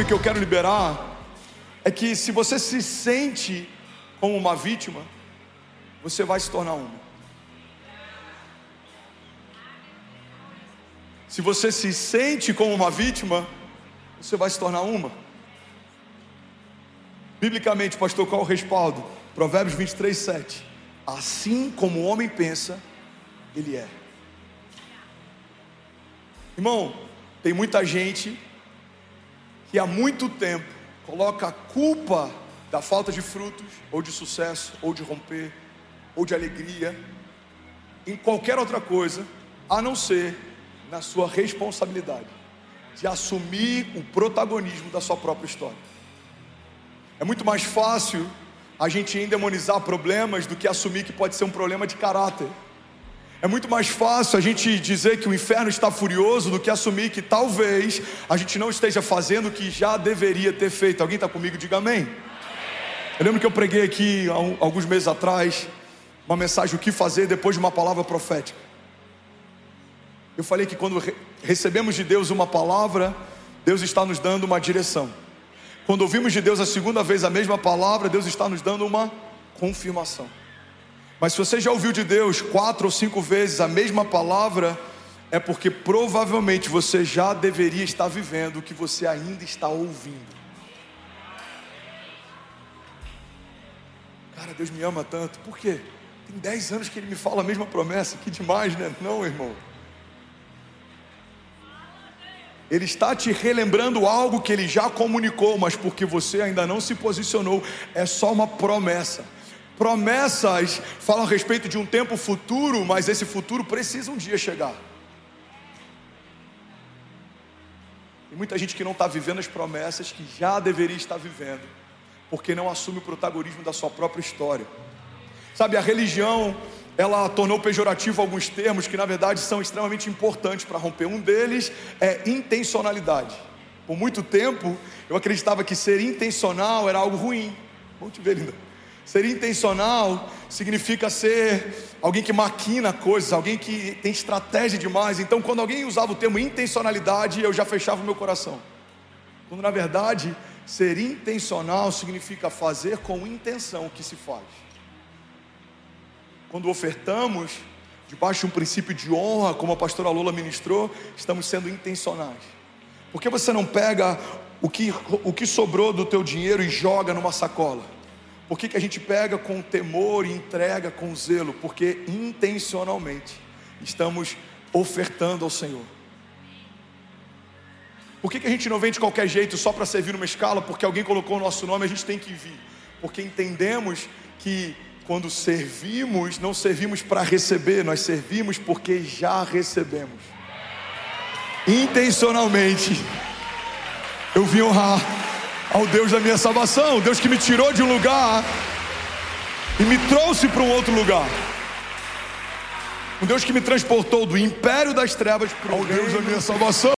chave que eu quero liberar é que se você se sente como uma vítima, você vai se tornar uma. Se você se sente como uma vítima, você vai se tornar uma. Biblicamente, pastor, qual é o respaldo? Provérbios 23, 7. Assim como o homem pensa, ele é. Irmão, tem muita gente que há muito tempo coloca a culpa da falta de frutos, ou de sucesso, ou de romper, ou de alegria, em qualquer outra coisa, a não ser na sua responsabilidade de assumir o protagonismo da sua própria história. É muito mais fácil a gente endemonizar problemas do que assumir que pode ser um problema de caráter. É muito mais fácil a gente dizer que o inferno está furioso do que assumir que talvez a gente não esteja fazendo o que já deveria ter feito. Alguém está comigo? Diga amém. Eu lembro que eu preguei aqui alguns meses atrás uma mensagem o que fazer depois de uma palavra profética. Eu falei que quando recebemos de Deus uma palavra, Deus está nos dando uma direção. Quando ouvimos de Deus a segunda vez a mesma palavra, Deus está nos dando uma confirmação. Mas se você já ouviu de Deus quatro ou cinco vezes a mesma palavra, é porque provavelmente você já deveria estar vivendo o que você ainda está ouvindo. Cara, Deus me ama tanto. Por quê? Tem dez anos que Ele me fala a mesma promessa. Que demais, né? Não, irmão. Ele está te relembrando algo que ele já comunicou, mas porque você ainda não se posicionou, é só uma promessa. Promessas falam a respeito de um tempo futuro, mas esse futuro precisa um dia chegar. Tem muita gente que não está vivendo as promessas que já deveria estar vivendo, porque não assume o protagonismo da sua própria história. Sabe, a religião, ela tornou pejorativo alguns termos que na verdade são extremamente importantes para romper. Um deles é intencionalidade. Por muito tempo eu acreditava que ser intencional era algo ruim. Vamos te ver, linda. Ser intencional significa ser alguém que maquina coisas, alguém que tem estratégia demais. Então, quando alguém usava o termo intencionalidade, eu já fechava o meu coração. Quando na verdade, ser intencional significa fazer com intenção o que se faz. Quando ofertamos, debaixo de um princípio de honra, como a pastora Lola ministrou, estamos sendo intencionais. Por que você não pega o que, o que sobrou do teu dinheiro e joga numa sacola? Por que, que a gente pega com temor e entrega com zelo? Porque intencionalmente estamos ofertando ao Senhor. Por que, que a gente não vem de qualquer jeito só para servir numa escala? Porque alguém colocou o nosso nome, a gente tem que vir. Porque entendemos que quando servimos, não servimos para receber, nós servimos porque já recebemos. Intencionalmente, eu vim honrar ao Deus da minha salvação, Deus que me tirou de um lugar e me trouxe para um outro lugar. Um Deus que me transportou do império das trevas para o Deus da minha salvação.